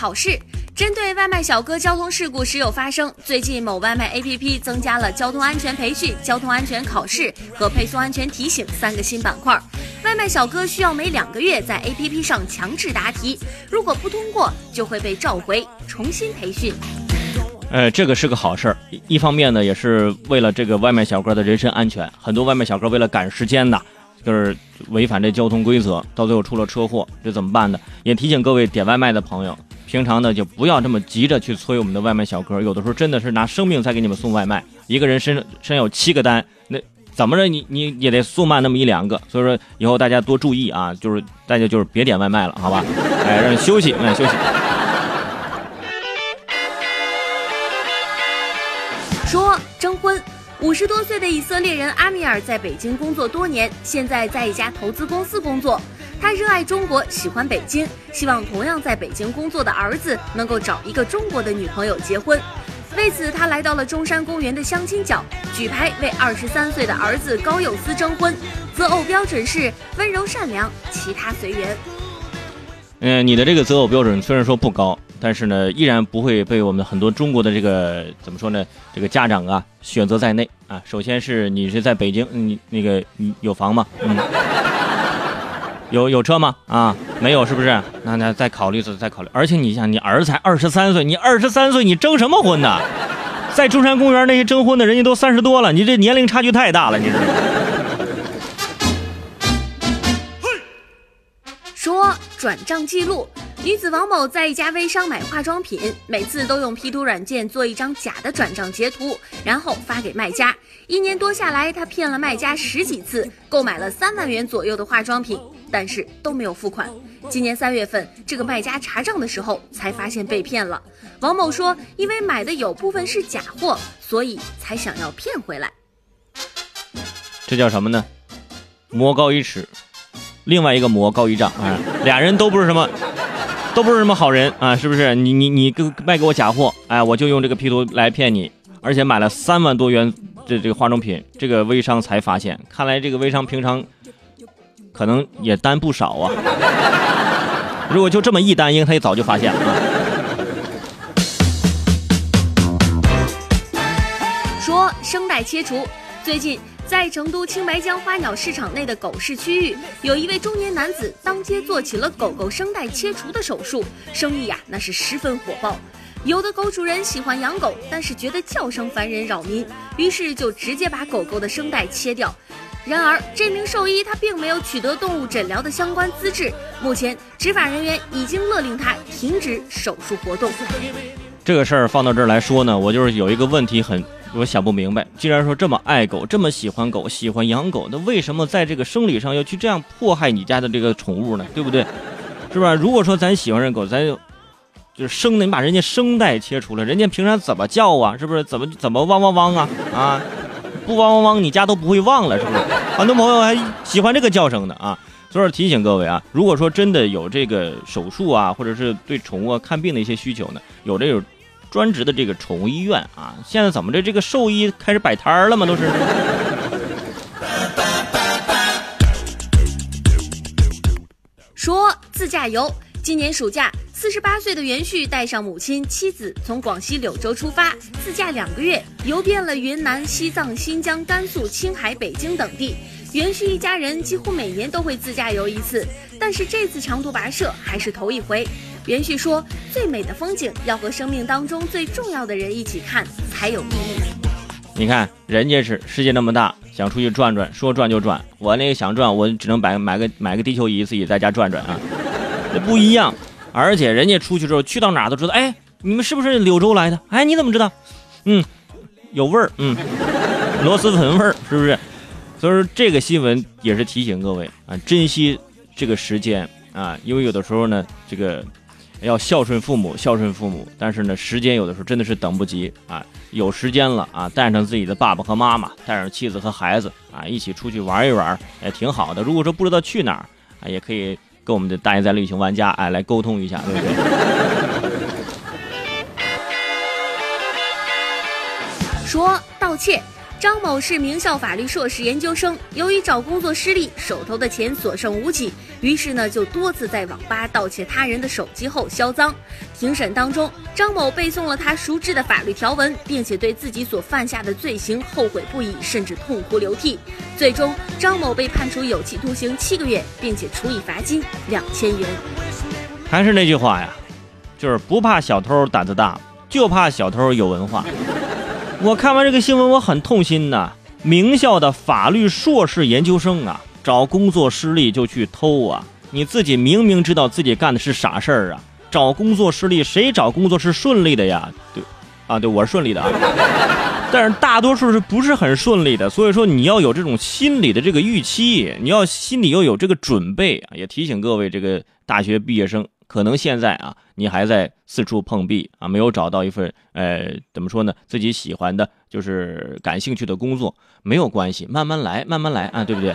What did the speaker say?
考试。针对外卖小哥交通事故时有发生，最近某外卖 APP 增加了交通安全培训、交通安全考试和配送安全提醒三个新板块。外卖小哥需要每两个月在 APP 上强制答题，如果不通过就会被召回重新培训。呃，这个是个好事儿，一方面呢，也是为了这个外卖小哥的人身安全。很多外卖小哥为了赶时间呢，就是违反这交通规则，到最后出了车祸，这怎么办呢？也提醒各位点外卖的朋友。平常呢，就不要这么急着去催我们的外卖小哥，有的时候真的是拿生命在给你们送外卖。一个人身身有七个单，那怎么着你你也得送慢那么一两个。所以说以后大家多注意啊，就是大家就是别点外卖了，好吧？哎，让你休息，让你，休息。说征婚。五十多岁的以色列人阿米尔在北京工作多年，现在在一家投资公司工作。他热爱中国，喜欢北京，希望同样在北京工作的儿子能够找一个中国的女朋友结婚。为此，他来到了中山公园的相亲角，举牌为二十三岁的儿子高佑思征婚，择偶标准是温柔善良，其他随缘。嗯，你的这个择偶标准虽然说不高。但是呢，依然不会被我们很多中国的这个怎么说呢？这个家长啊选择在内啊。首先是你是在北京，你那个有房吗？嗯，有有车吗？啊，没有是不是？那那再考虑再考虑。而且你想，你儿子才二十三岁，你二十三岁你征什么婚呢？在中山公园那些征婚的人家都三十多了，你这年龄差距太大了，你知道吗？说转账记录。女子王某在一家微商买化妆品，每次都用 P 图软件做一张假的转账截图，然后发给卖家。一年多下来，她骗了卖家十几次，购买了三万元左右的化妆品，但是都没有付款。今年三月份，这个卖家查账的时候才发现被骗了。王某说，因为买的有部分是假货，所以才想要骗回来。这叫什么呢？魔高一尺，另外一个魔高一丈啊，俩人都不是什么。都不是什么好人啊，是不是？你你你卖给我假货，哎，我就用这个 P 图来骗你，而且买了三万多元的这个化妆品，这个微商才发现。看来这个微商平常可能也单不少啊。如果就这么一单，应该他也早就发现了。说声带切除，最近。在成都青白江花鸟市场内的狗市区域，有一位中年男子当街做起了狗狗声带切除的手术，生意呀那是十分火爆。有的狗主人喜欢养狗，但是觉得叫声烦人扰民，于是就直接把狗狗的声带切掉。然而这名兽医他并没有取得动物诊疗的相关资质，目前执法人员已经勒令他停止手术活动。这个事儿放到这儿来说呢，我就是有一个问题很。我想不明白，既然说这么爱狗，这么喜欢狗，喜欢养狗，那为什么在这个生理上要去这样迫害你家的这个宠物呢？对不对？是吧？如果说咱喜欢这狗，咱就就是生的，你把人家声带切除了，人家平常怎么叫啊？是不是？怎么怎么汪汪汪啊？啊，不汪汪汪，你家都不会忘了，是不是？很多朋友还喜欢这个叫声的啊。所以说提醒各位啊，如果说真的有这个手术啊，或者是对宠物看病的一些需求呢，有这种。专职的这个宠物医院啊，现在怎么着？这个兽医开始摆摊儿了吗？都是。说自驾游，今年暑假，四十八岁的袁旭带上母亲、妻子从广西柳州出发，自驾两个月，游遍了云南、西藏、新疆、甘肃、青海、北京等地。袁旭一家人几乎每年都会自驾游一次，但是这次长途跋涉还是头一回。袁旭说：“最美的风景要和生命当中最重要的人一起看才有意义。”你看，人家是世界那么大，想出去转转，说转就转。我那个想转，我只能买买个买个地球仪，自己在家转转啊，那不一样。而且人家出去之后，去到哪都知道。哎，你们是不是柳州来的？哎，你怎么知道？嗯，有味儿，嗯，螺蛳粉味儿，是不是？所以说这个新闻也是提醒各位啊，珍惜这个时间啊，因为有的时候呢，这个。要孝顺父母，孝顺父母。但是呢，时间有的时候真的是等不及啊！有时间了啊，带上自己的爸爸和妈妈，带上妻子和孩子啊，一起出去玩一玩，也挺好的。如果说不知道去哪儿啊，也可以跟我们的大爷在旅行玩家哎来沟通一下，对不对？说盗窃。张某是名校法律硕士研究生，由于找工作失利，手头的钱所剩无几，于是呢就多次在网吧盗窃他人的手机后销赃。庭审当中，张某背诵了他熟知的法律条文，并且对自己所犯下的罪行后悔不已，甚至痛哭流涕。最终，张某被判处有期徒刑七个月，并且处以罚金两千元。还是那句话呀，就是不怕小偷胆子大，就怕小偷有文化。我看完这个新闻，我很痛心呐！名校的法律硕士研究生啊，找工作失利就去偷啊！你自己明明知道自己干的是傻事儿啊！找工作失利，谁找工作是顺利的呀？对，啊，对我是顺利的啊，但是大多数是不是很顺利的？所以说你要有这种心理的这个预期，你要心里要有这个准备啊！也提醒各位这个大学毕业生。可能现在啊，你还在四处碰壁啊，没有找到一份呃，怎么说呢，自己喜欢的，就是感兴趣的工作，没有关系，慢慢来，慢慢来啊，对不对？